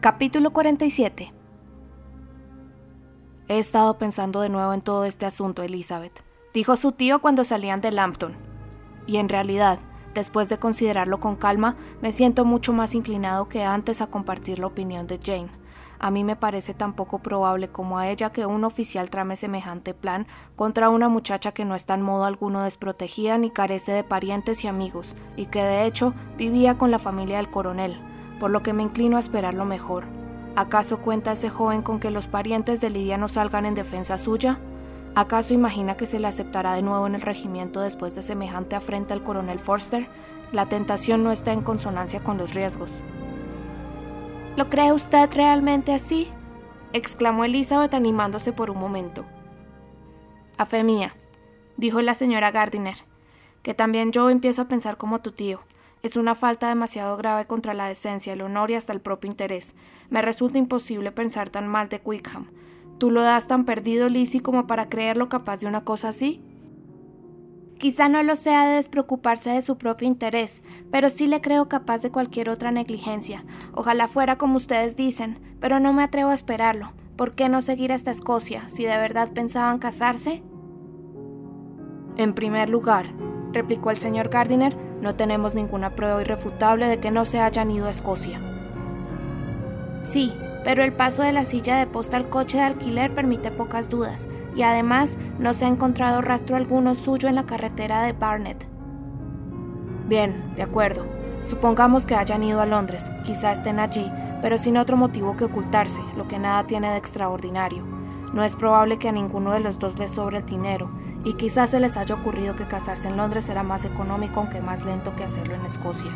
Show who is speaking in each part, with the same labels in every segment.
Speaker 1: Capítulo 47 He estado pensando de nuevo en todo este asunto, Elizabeth, dijo su tío cuando salían de Lampton. Y en realidad, después de considerarlo con calma, me siento mucho más inclinado que antes a compartir la opinión de Jane. A mí me parece tan poco probable como a ella que un oficial trame semejante plan contra una muchacha que no está en modo alguno desprotegida ni carece de parientes y amigos, y que de hecho vivía con la familia del coronel, por lo que me inclino a esperar lo mejor. ¿Acaso cuenta ese joven con que los parientes de Lidia no salgan en defensa suya? ¿Acaso imagina que se le aceptará de nuevo en el regimiento después de semejante afrenta al coronel Forster? La tentación no está en consonancia con los riesgos.
Speaker 2: ¿Lo cree usted realmente así? exclamó Elizabeth animándose por un momento.
Speaker 1: A fe mía, dijo la señora Gardiner, que también yo empiezo a pensar como tu tío. Es una falta demasiado grave contra la decencia, el honor y hasta el propio interés. Me resulta imposible pensar tan mal de Wickham. ¿Tú lo das tan perdido, Lizzie, como para creerlo capaz de una cosa así?
Speaker 2: Quizá no lo sea de despreocuparse de su propio interés, pero sí le creo capaz de cualquier otra negligencia. Ojalá fuera como ustedes dicen, pero no me atrevo a esperarlo. ¿Por qué no seguir hasta Escocia si de verdad pensaban casarse?
Speaker 1: En primer lugar, replicó el señor Gardiner, no tenemos ninguna prueba irrefutable de que no se hayan ido a Escocia.
Speaker 2: Sí, pero el paso de la silla de posta al coche de alquiler permite pocas dudas, y además no se ha encontrado rastro alguno suyo en la carretera de Barnet.
Speaker 1: Bien, de acuerdo. Supongamos que hayan ido a Londres, quizá estén allí, pero sin otro motivo que ocultarse, lo que nada tiene de extraordinario. No es probable que a ninguno de los dos les sobre el dinero, y quizás se les haya ocurrido que casarse en Londres será más económico aunque más lento que hacerlo en Escocia.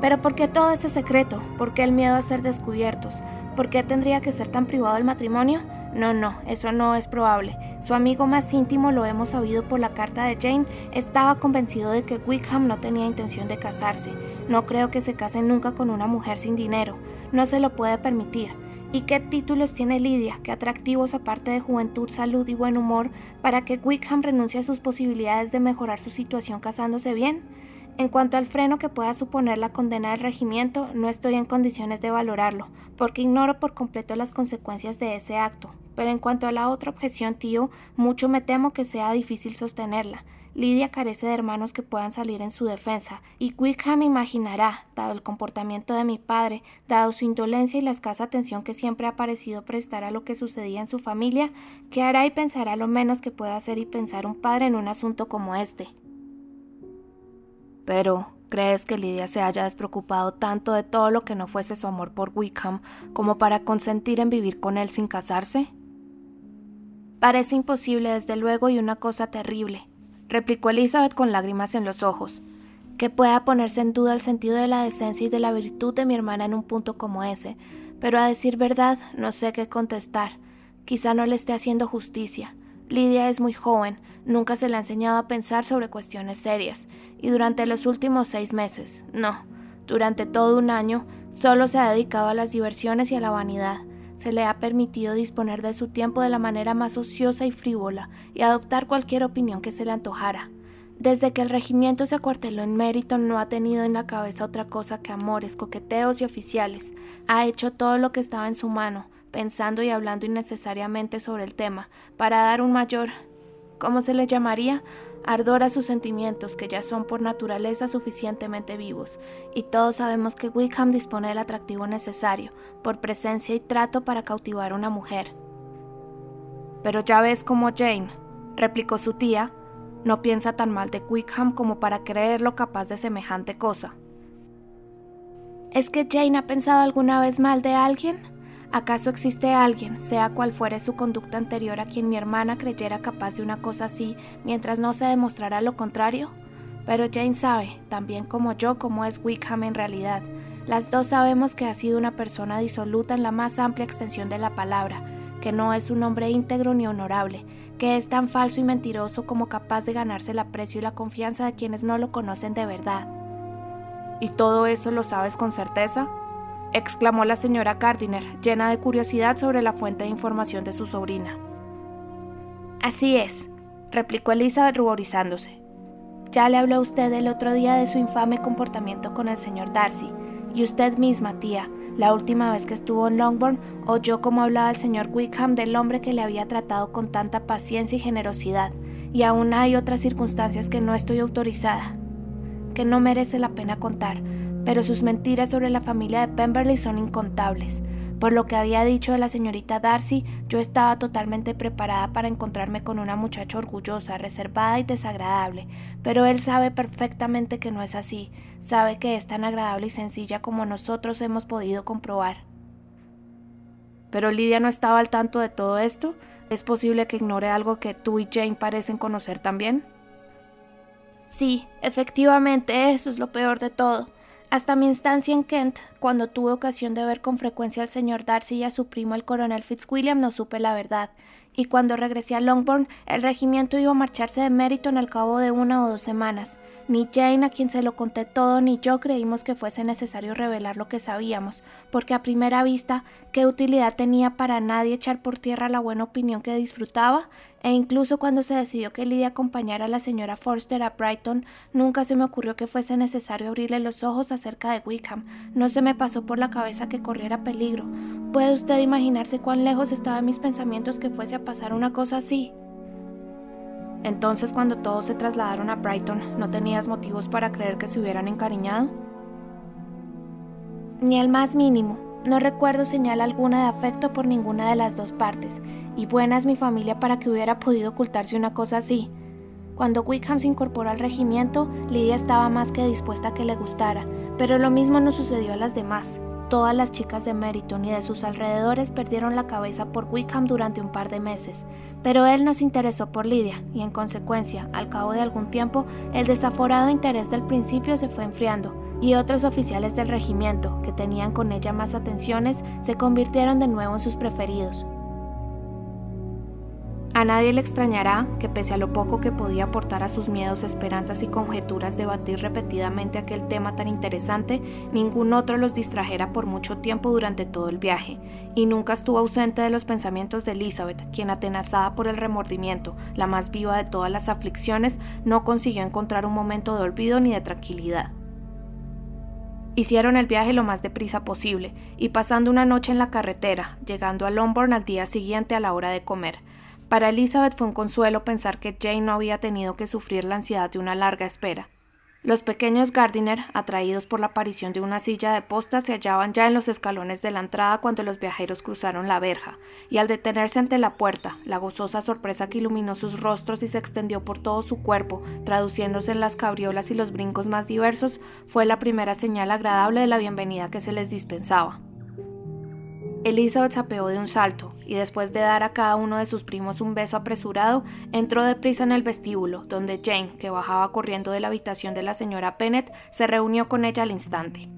Speaker 2: Pero ¿por qué todo ese secreto? ¿Por qué el miedo a ser descubiertos? ¿Por qué tendría que ser tan privado el matrimonio? No, no, eso no es probable. Su amigo más íntimo, lo hemos sabido por la carta de Jane, estaba convencido de que Wickham no tenía intención de casarse. No creo que se case nunca con una mujer sin dinero. No se lo puede permitir. ¿Y qué títulos tiene Lidia, qué atractivos aparte de juventud, salud y buen humor, para que Wickham renuncie a sus posibilidades de mejorar su situación casándose bien? En cuanto al freno que pueda suponer la condena del regimiento, no estoy en condiciones de valorarlo, porque ignoro por completo las consecuencias de ese acto. Pero en cuanto a la otra objeción, tío, mucho me temo que sea difícil sostenerla. Lidia carece de hermanos que puedan salir en su defensa, y Wickham imaginará, dado el comportamiento de mi padre, dado su indolencia y la escasa atención que siempre ha parecido prestar a lo que sucedía en su familia, que hará y pensará lo menos que pueda hacer y pensar un padre en un asunto como este.
Speaker 1: Pero, ¿crees que Lidia se haya despreocupado tanto de todo lo que no fuese su amor por Wickham como para consentir en vivir con él sin casarse?
Speaker 2: Parece imposible, desde luego, y una cosa terrible replicó Elizabeth con lágrimas en los ojos, que pueda ponerse en duda el sentido de la decencia y de la virtud de mi hermana en un punto como ese, pero a decir verdad no sé qué contestar. Quizá no le esté haciendo justicia. Lidia es muy joven, nunca se le ha enseñado a pensar sobre cuestiones serias, y durante los últimos seis meses, no, durante todo un año, solo se ha dedicado a las diversiones y a la vanidad se le ha permitido disponer de su tiempo de la manera más ociosa y frívola y adoptar cualquier opinión que se le antojara. Desde que el regimiento se acuarteló en mérito no ha tenido en la cabeza otra cosa que amores, coqueteos y oficiales. Ha hecho todo lo que estaba en su mano, pensando y hablando innecesariamente sobre el tema, para dar un mayor, ¿cómo se le llamaría? Ardor a sus sentimientos que ya son por naturaleza suficientemente vivos, y todos sabemos que Wickham dispone del atractivo necesario, por presencia y trato para cautivar a una mujer.
Speaker 1: Pero ya ves como Jane, replicó su tía, no piensa tan mal de Wickham como para creerlo capaz de semejante cosa.
Speaker 2: ¿Es que Jane ha pensado alguna vez mal de alguien? ¿Acaso existe alguien, sea cual fuere su conducta anterior, a quien mi hermana creyera capaz de una cosa así, mientras no se demostrara lo contrario? Pero Jane sabe, también como yo, cómo es Wickham en realidad. Las dos sabemos que ha sido una persona disoluta en la más amplia extensión de la palabra, que no es un hombre íntegro ni honorable, que es tan falso y mentiroso como capaz de ganarse el aprecio y la confianza de quienes no lo conocen de verdad.
Speaker 1: ¿Y todo eso lo sabes con certeza? Exclamó la señora Gardiner, llena de curiosidad sobre la fuente de información de su sobrina.
Speaker 2: Así es, replicó Elizabeth ruborizándose. Ya le habló usted el otro día de su infame comportamiento con el señor Darcy, y usted misma, tía, La última vez que estuvo en Longbourn, oyó cómo hablaba el señor Wickham del hombre que le había tratado con tanta paciencia y generosidad, y aún hay otras circunstancias que no estoy autorizada, que no merece la pena contar, pero sus mentiras sobre la familia de Pemberley son incontables. Por lo que había dicho de la señorita Darcy, yo estaba totalmente preparada para encontrarme con una muchacha orgullosa, reservada y desagradable, pero él sabe perfectamente que no es así, sabe que es tan agradable y sencilla como nosotros hemos podido comprobar.
Speaker 1: Pero Lidia no estaba al tanto de todo esto. ¿Es posible que ignore algo que tú y Jane parecen conocer también?
Speaker 2: Sí, efectivamente, eso es lo peor de todo. Hasta mi instancia en Kent, cuando tuve ocasión de ver con frecuencia al señor Darcy y a su primo el coronel Fitzwilliam, no supe la verdad, y cuando regresé a Longbourn, el regimiento iba a marcharse de Meriton al cabo de una o dos semanas. Ni Jane, a quien se lo conté todo, ni yo creímos que fuese necesario revelar lo que sabíamos, porque a primera vista, ¿qué utilidad tenía para nadie echar por tierra la buena opinión que disfrutaba? E incluso cuando se decidió que Lydia acompañara a la señora Forster a Brighton, nunca se me ocurrió que fuese necesario abrirle los ojos acerca de Wickham. No se me pasó por la cabeza que corriera peligro. ¿Puede usted imaginarse cuán lejos estaban mis pensamientos que fuese a pasar una cosa así?
Speaker 1: Entonces, cuando todos se trasladaron a Brighton, ¿no tenías motivos para creer que se hubieran encariñado?
Speaker 2: Ni el más mínimo. No recuerdo señal alguna de afecto por ninguna de las dos partes, y buena es mi familia para que hubiera podido ocultarse una cosa así. Cuando Wickham se incorporó al regimiento, Lidia estaba más que dispuesta a que le gustara, pero lo mismo no sucedió a las demás. Todas las chicas de Meriton y de sus alrededores perdieron la cabeza por Wickham durante un par de meses, pero él no se interesó por Lidia y en consecuencia, al cabo de algún tiempo, el desaforado interés del principio se fue enfriando y otros oficiales del regimiento, que tenían con ella más atenciones, se convirtieron de nuevo en sus preferidos.
Speaker 1: A nadie le extrañará que pese a lo poco que podía aportar a sus miedos, esperanzas y conjeturas debatir repetidamente aquel tema tan interesante, ningún otro los distrajera por mucho tiempo durante todo el viaje, y nunca estuvo ausente de los pensamientos de Elizabeth, quien atenazada por el remordimiento, la más viva de todas las aflicciones, no consiguió encontrar un momento de olvido ni de tranquilidad. Hicieron el viaje lo más deprisa posible, y pasando una noche en la carretera, llegando a Longbourn al día siguiente a la hora de comer, para Elizabeth fue un consuelo pensar que Jane no había tenido que sufrir la ansiedad de una larga espera. Los pequeños Gardiner, atraídos por la aparición de una silla de posta, se hallaban ya en los escalones de la entrada cuando los viajeros cruzaron la verja, y al detenerse ante la puerta, la gozosa sorpresa que iluminó sus rostros y se extendió por todo su cuerpo, traduciéndose en las cabriolas y los brincos más diversos, fue la primera señal agradable de la bienvenida que se les dispensaba. Elizabeth apeó de un salto y después de dar a cada uno de sus primos un beso apresurado, entró deprisa en el vestíbulo, donde Jane, que bajaba corriendo de la habitación de la señora Pennett, se reunió con ella al instante.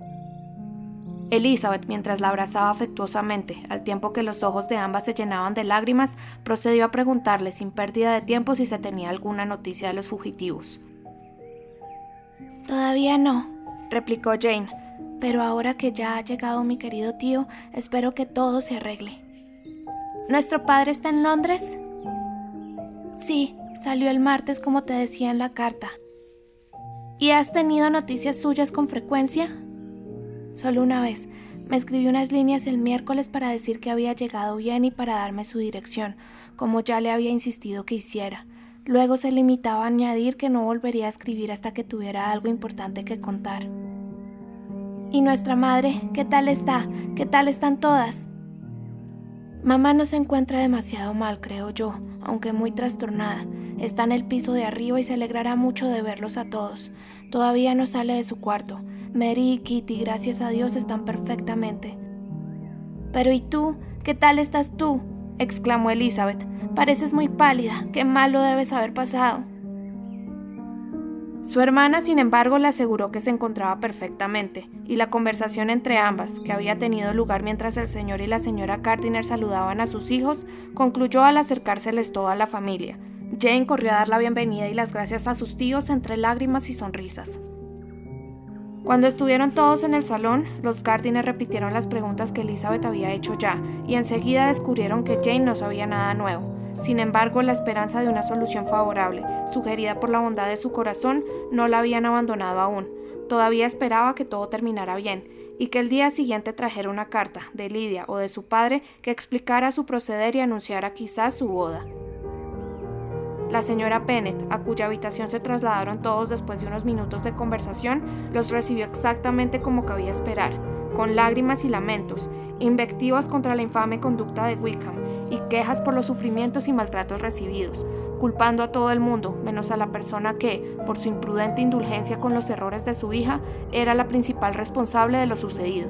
Speaker 1: Elizabeth, mientras la abrazaba afectuosamente, al tiempo que los ojos de ambas se llenaban de lágrimas, procedió a preguntarle sin pérdida de tiempo si se tenía alguna noticia de los fugitivos.
Speaker 2: Todavía no, replicó Jane, pero ahora que ya ha llegado mi querido tío, espero que todo se arregle. ¿Nuestro padre está en Londres? Sí, salió el martes como te decía en la carta. ¿Y has tenido noticias suyas con frecuencia? Solo una vez. Me escribió unas líneas el miércoles para decir que había llegado bien y para darme su dirección, como ya le había insistido que hiciera. Luego se limitaba a añadir que no volvería a escribir hasta que tuviera algo importante que contar. ¿Y nuestra madre? ¿Qué tal está? ¿Qué tal están todas? Mamá no se encuentra demasiado mal, creo yo, aunque muy trastornada. Está en el piso de arriba y se alegrará mucho de verlos a todos. Todavía no sale de su cuarto. Mary y Kitty, gracias a Dios, están perfectamente. Pero ¿y tú? ¿Qué tal estás tú? exclamó Elizabeth. Pareces muy pálida. Qué malo debes haber pasado.
Speaker 1: Su hermana, sin embargo, le aseguró que se encontraba perfectamente, y la conversación entre ambas, que había tenido lugar mientras el señor y la señora Gardiner saludaban a sus hijos, concluyó al acercárseles toda la familia. Jane corrió a dar la bienvenida y las gracias a sus tíos entre lágrimas y sonrisas. Cuando estuvieron todos en el salón, los Gardiner repitieron las preguntas que Elizabeth había hecho ya, y enseguida descubrieron que Jane no sabía nada nuevo. Sin embargo, la esperanza de una solución favorable, sugerida por la bondad de su corazón, no la habían abandonado aún. Todavía esperaba que todo terminara bien, y que el día siguiente trajera una carta de Lidia o de su padre que explicara su proceder y anunciara quizás su boda. La señora Bennett, a cuya habitación se trasladaron todos después de unos minutos de conversación, los recibió exactamente como cabía esperar, con lágrimas y lamentos, invectivas contra la infame conducta de Wickham y quejas por los sufrimientos y maltratos recibidos, culpando a todo el mundo, menos a la persona que, por su imprudente indulgencia con los errores de su hija, era la principal responsable de lo sucedido.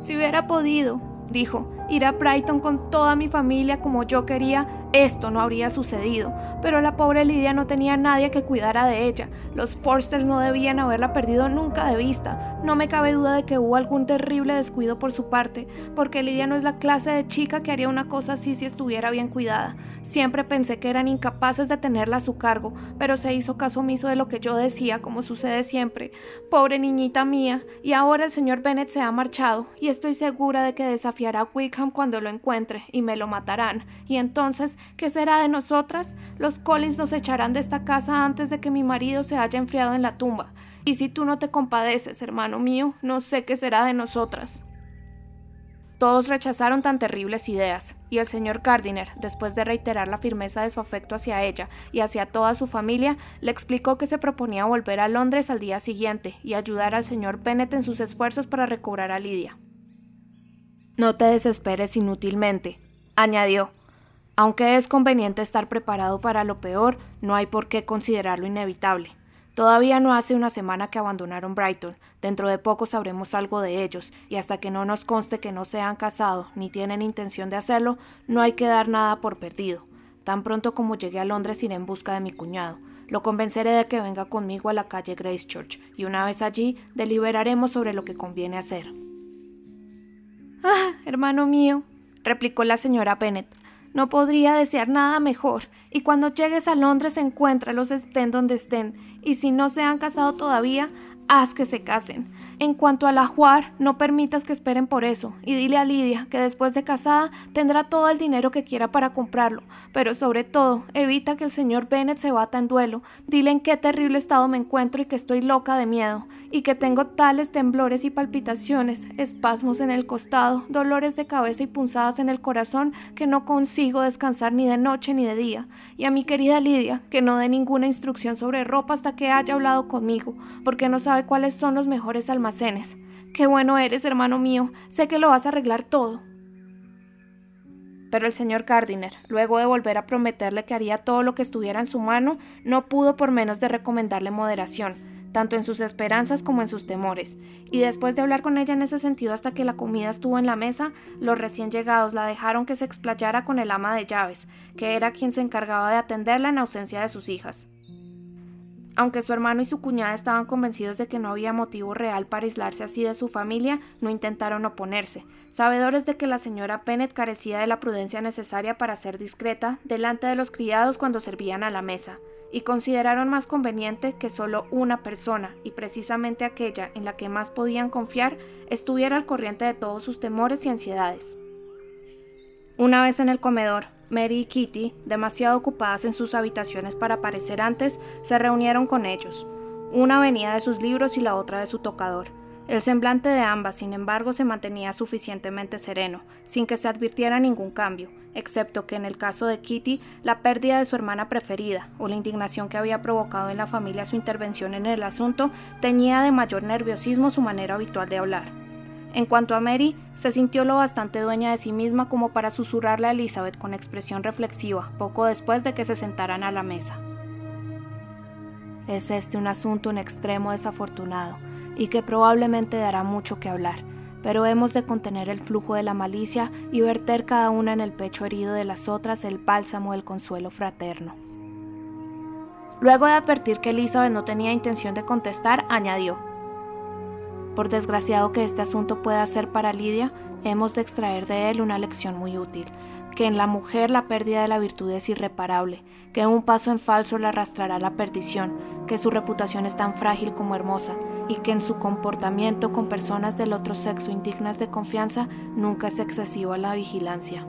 Speaker 1: Si hubiera podido, dijo, ir a Brighton con toda mi familia como yo quería, esto no habría sucedido, pero la pobre Lidia no tenía nadie que cuidara de ella. Los Forsters no debían haberla perdido nunca de vista. No me cabe duda de que hubo algún terrible descuido por su parte, porque Lidia no es la clase de chica que haría una cosa así si estuviera bien cuidada. Siempre pensé que eran incapaces de tenerla a su cargo, pero se hizo caso omiso de lo que yo decía, como sucede siempre. Pobre niñita mía, y ahora el señor Bennett se ha marchado, y estoy segura de que desafiará a Wickham cuando lo encuentre, y me lo matarán, y entonces ¿Qué será de nosotras? Los Collins nos echarán de esta casa antes de que mi marido se haya enfriado en la tumba. Y si tú no te compadeces, hermano mío, no sé qué será de nosotras. Todos rechazaron tan terribles ideas, y el señor Gardiner, después de reiterar la firmeza de su afecto hacia ella y hacia toda su familia, le explicó que se proponía volver a Londres al día siguiente y ayudar al señor Bennet en sus esfuerzos para recobrar a Lidia. No te desesperes inútilmente, añadió, aunque es conveniente estar preparado para lo peor, no hay por qué considerarlo inevitable. Todavía no hace una semana que abandonaron Brighton, dentro de poco sabremos algo de ellos, y hasta que no nos conste que no se han casado ni tienen intención de hacerlo, no hay que dar nada por perdido. Tan pronto como llegue a Londres iré en busca de mi cuñado. Lo convenceré de que venga conmigo a la calle Gracechurch, y una vez allí deliberaremos sobre lo que conviene hacer. Ah, hermano mío, replicó la señora Bennet, no podría desear nada mejor, y cuando llegues a Londres encuéntralos estén donde estén, y si no se han casado todavía, haz que se casen. En cuanto a la Juar, no permitas que esperen por eso, y dile a Lidia que después de casada tendrá todo el dinero que quiera para comprarlo, pero sobre todo, evita que el señor Bennett se bata en duelo, dile en qué terrible estado me encuentro y que estoy loca de miedo, y que tengo tales temblores y palpitaciones, espasmos en el costado, dolores de cabeza y punzadas en el corazón, que no consigo descansar ni de noche ni de día, y a mi querida Lidia, que no dé ninguna instrucción sobre ropa hasta que haya hablado conmigo, porque no sabe cuáles son los mejores almacenes. Qué bueno eres, hermano mío, sé que lo vas a arreglar todo. Pero el señor Gardiner, luego de volver a prometerle que haría todo lo que estuviera en su mano, no pudo por menos de recomendarle moderación, tanto en sus esperanzas como en sus temores, y después de hablar con ella en ese sentido hasta que la comida estuvo en la mesa, los recién llegados la dejaron que se explayara con el ama de llaves, que era quien se encargaba de atenderla en ausencia de sus hijas. Aunque su hermano y su cuñada estaban convencidos de que no había motivo real para aislarse así de su familia, no intentaron oponerse, sabedores de que la señora Pennett carecía de la prudencia necesaria para ser discreta delante de los criados cuando servían a la mesa, y consideraron más conveniente que solo una persona, y precisamente aquella en la que más podían confiar, estuviera al corriente de todos sus temores y ansiedades. Una vez en el comedor, Mary y Kitty, demasiado ocupadas en sus habitaciones para aparecer antes, se reunieron con ellos. Una venía de sus libros y la otra de su tocador. El semblante de ambas, sin embargo, se mantenía suficientemente sereno, sin que se advirtiera ningún cambio, excepto que en el caso de Kitty, la pérdida de su hermana preferida o la indignación que había provocado en la familia su intervención en el asunto teñía de mayor nerviosismo su manera habitual de hablar. En cuanto a Mary, se sintió lo bastante dueña de sí misma como para susurrarle a Elizabeth con expresión reflexiva, poco después de que se sentaran a la mesa. Es este un asunto en extremo desafortunado y que probablemente dará mucho que hablar, pero hemos de contener el flujo de la malicia y verter cada una en el pecho herido de las otras el bálsamo del consuelo fraterno. Luego de advertir que Elizabeth no tenía intención de contestar, añadió, por desgraciado que este asunto pueda ser para Lidia, hemos de extraer de él una lección muy útil, que en la mujer la pérdida de la virtud es irreparable, que un paso en falso la arrastrará a la perdición, que su reputación es tan frágil como hermosa, y que en su comportamiento con personas del otro sexo indignas de confianza nunca es excesivo a la vigilancia.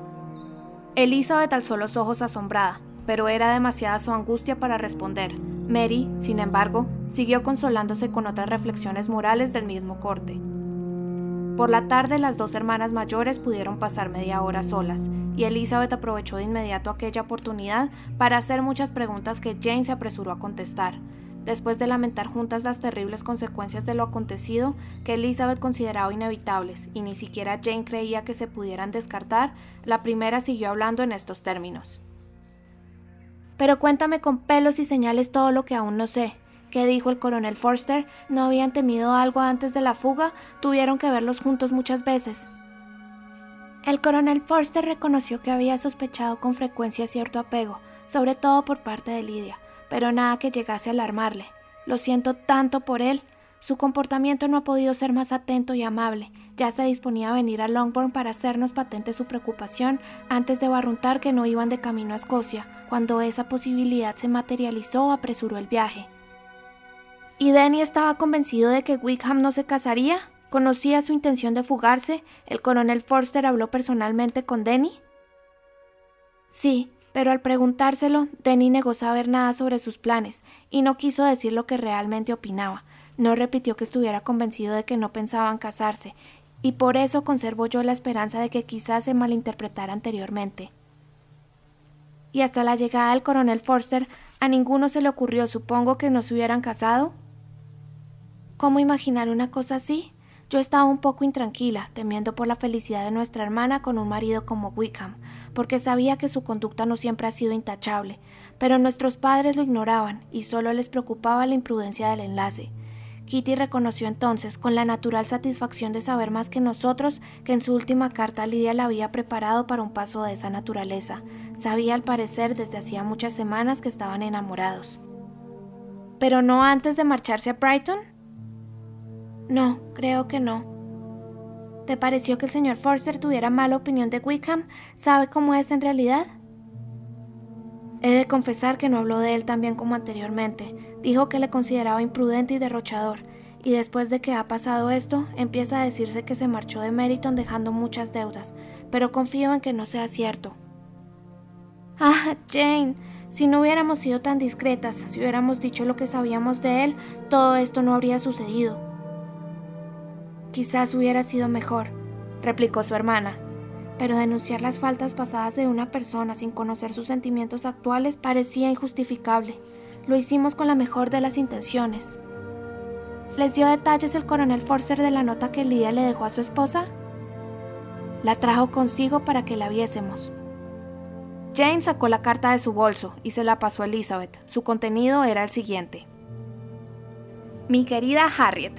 Speaker 1: Elizabeth alzó los ojos asombrada, pero era demasiada su angustia para responder. Mary, sin embargo, siguió consolándose con otras reflexiones morales del mismo corte. Por la tarde las dos hermanas mayores pudieron pasar media hora solas, y Elizabeth aprovechó de inmediato aquella oportunidad para hacer muchas preguntas que Jane se apresuró a contestar. Después de lamentar juntas las terribles consecuencias de lo acontecido, que Elizabeth consideraba inevitables y ni siquiera Jane creía que se pudieran descartar, la primera siguió hablando en estos términos.
Speaker 2: Pero cuéntame con pelos y señales todo lo que aún no sé. ¿Qué dijo el coronel Forster? ¿No habían temido algo antes de la fuga? Tuvieron que verlos juntos muchas veces. El coronel Forster reconoció que había sospechado con frecuencia cierto apego, sobre todo por parte de Lidia, pero nada que llegase a alarmarle. Lo siento tanto por él. Su comportamiento no ha podido ser más atento y amable. Ya se disponía a venir a Longbourn para hacernos patente su preocupación antes de barruntar que no iban de camino a Escocia. Cuando esa posibilidad se materializó, apresuró el viaje. ¿Y Denny estaba convencido de que Wickham no se casaría? ¿Conocía su intención de fugarse? ¿El coronel Forster habló personalmente con Denny? Sí, pero al preguntárselo, Denny negó saber nada sobre sus planes y no quiso decir lo que realmente opinaba. No repitió que estuviera convencido de que no pensaban casarse, y por eso conservo yo la esperanza de que quizás se malinterpretara anteriormente. Y hasta la llegada del coronel Forster, a ninguno se le ocurrió, supongo, que no se hubieran casado. ¿Cómo imaginar una cosa así? Yo estaba un poco intranquila, temiendo por la felicidad de nuestra hermana con un marido como Wickham, porque sabía que su conducta no siempre ha sido intachable, pero nuestros padres lo ignoraban y solo les preocupaba la imprudencia del enlace. Kitty reconoció entonces, con la natural satisfacción de saber más que nosotros, que en su última carta Lidia la había preparado para un paso de esa naturaleza. Sabía al parecer desde hacía muchas semanas que estaban enamorados. ¿Pero no antes de marcharse a Brighton? No, creo que no. ¿Te pareció que el señor Forster tuviera mala opinión de Wickham? ¿Sabe cómo es en realidad? He de confesar que no habló de él tan bien como anteriormente. Dijo que le consideraba imprudente y derrochador, y después de que ha pasado esto, empieza a decirse que se marchó de Meriton dejando muchas deudas, pero confío en que no sea cierto. Ah, Jane, si no hubiéramos sido tan discretas, si hubiéramos dicho lo que sabíamos de él, todo esto no habría sucedido. Quizás hubiera sido mejor, replicó su hermana, pero denunciar las faltas pasadas de una persona sin conocer sus sentimientos actuales parecía injustificable. Lo hicimos con la mejor de las intenciones. ¿Les dio detalles el coronel Forcer de la nota que Lidia le dejó a su esposa? La trajo consigo para que la viésemos. Jane sacó la carta de su bolso y se la pasó a Elizabeth. Su contenido era el siguiente. Mi querida Harriet,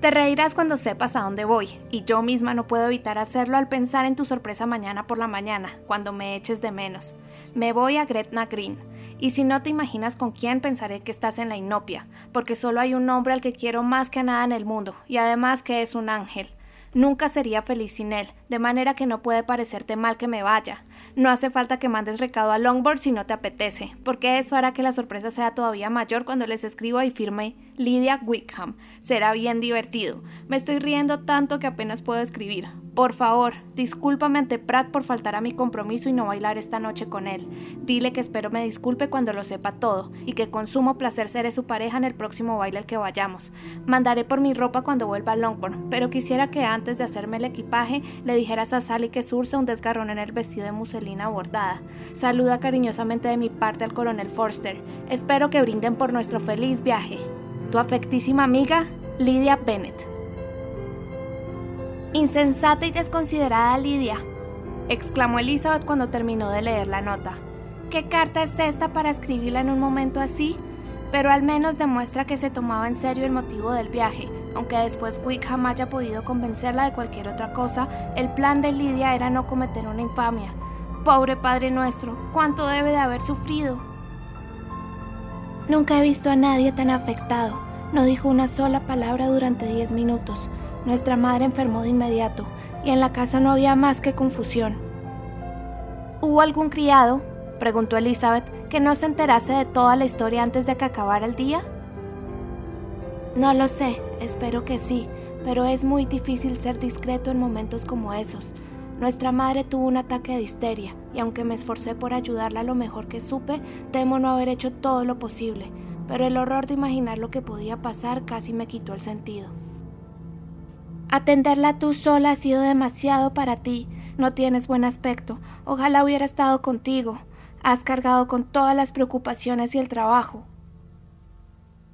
Speaker 2: te reirás cuando sepas a dónde voy, y yo misma no puedo evitar hacerlo al pensar en tu sorpresa mañana por la mañana, cuando me eches de menos. Me voy a Gretna Green, y si no te imaginas con quién pensaré que estás en la inopia, porque solo hay un hombre al que quiero más que nada en el mundo, y además que es un ángel. Nunca sería feliz sin él, de manera que no puede parecerte mal que me vaya. No hace falta que mandes recado a Longboard si no te apetece, porque eso hará que la sorpresa sea todavía mayor cuando les escriba y firme Lydia Wickham. Será bien divertido. Me estoy riendo tanto que apenas puedo escribir. Por favor, discúlpame ante Pratt por faltar a mi compromiso y no bailar esta noche con él. Dile que espero me disculpe cuando lo sepa todo y que con sumo placer seré su pareja en el próximo baile al que vayamos. Mandaré por mi ropa cuando vuelva a Longbourn, pero quisiera que antes de hacerme el equipaje le dijeras a Sally que surza un desgarrón en el vestido de muselina bordada. Saluda cariñosamente de mi parte al coronel Forster. Espero que brinden por nuestro feliz viaje. Tu afectísima amiga, Lydia Bennett.
Speaker 1: Insensata y desconsiderada Lidia, exclamó Elizabeth cuando terminó de leer la nota. ¿Qué carta es esta para escribirla en un momento así? Pero al menos demuestra que se tomaba en serio el motivo del viaje, aunque después Wickham haya podido convencerla de cualquier otra cosa, el plan de Lidia era no cometer una infamia. Pobre Padre nuestro, cuánto debe de haber sufrido.
Speaker 2: Nunca he visto a nadie tan afectado. No dijo una sola palabra durante diez minutos. Nuestra madre enfermó de inmediato y en la casa no había más que confusión.
Speaker 1: ¿Hubo algún criado, preguntó Elizabeth, que no se enterase de toda la historia antes de que acabara el día?
Speaker 2: No lo sé, espero que sí, pero es muy difícil ser discreto en momentos como esos. Nuestra madre tuvo un ataque de histeria y aunque me esforcé por ayudarla lo mejor que supe, temo no haber hecho todo lo posible, pero el horror de imaginar lo que podía pasar casi me quitó el sentido. Atenderla tú sola ha sido demasiado para ti. No tienes buen aspecto. Ojalá hubiera estado contigo. Has cargado con todas las preocupaciones y el trabajo.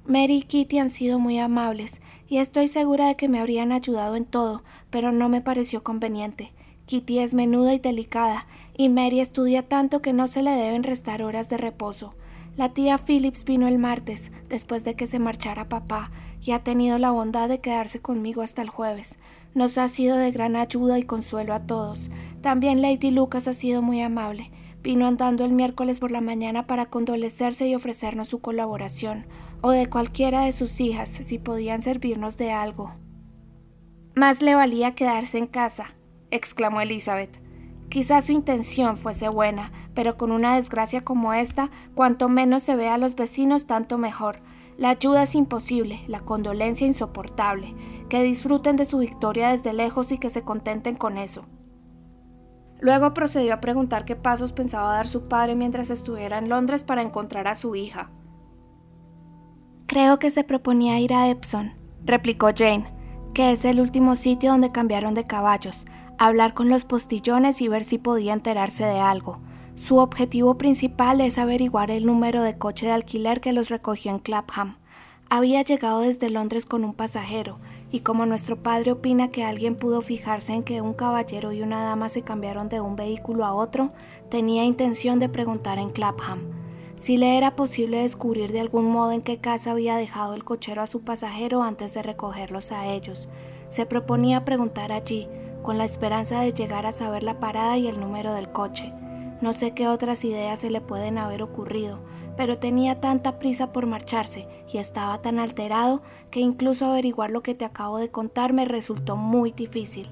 Speaker 2: Mary y Kitty han sido muy amables, y estoy segura de que me habrían ayudado en todo, pero no me pareció conveniente. Kitty es menuda y delicada, y Mary estudia tanto que no se le deben restar horas de reposo. La tía Phillips vino el martes, después de que se marchara papá, y ha tenido la bondad de quedarse conmigo hasta el jueves. Nos ha sido de gran ayuda y consuelo a todos. También Lady Lucas ha sido muy amable. Vino andando el miércoles por la mañana para condolecerse y ofrecernos su colaboración, o de cualquiera de sus hijas, si podían servirnos de algo. Más le valía quedarse en casa, exclamó Elizabeth. Quizás su intención fuese buena, pero con una desgracia como esta, cuanto menos se vea a los vecinos, tanto mejor. La ayuda es imposible, la condolencia insoportable. Que disfruten de su victoria desde lejos y que se contenten con eso. Luego procedió a preguntar qué pasos pensaba dar su padre mientras estuviera en Londres para encontrar a su hija.
Speaker 1: Creo que se proponía ir a Epsom, replicó Jane, que es el último sitio donde cambiaron de caballos, hablar con los postillones y ver si podía enterarse de algo. Su objetivo principal es averiguar el número de coche de alquiler que los recogió en Clapham. Había llegado desde Londres con un pasajero, y como nuestro padre opina que alguien pudo fijarse en que un caballero y una dama se cambiaron de un vehículo a otro, tenía intención de preguntar en Clapham si le era posible descubrir de algún modo en qué casa había dejado el cochero a su pasajero antes de recogerlos a ellos. Se proponía preguntar allí, con la esperanza de llegar a saber la parada y el número del coche. No sé qué otras ideas se le pueden haber ocurrido, pero tenía tanta prisa por marcharse y estaba tan alterado que incluso averiguar lo que te acabo de contar me resultó muy difícil.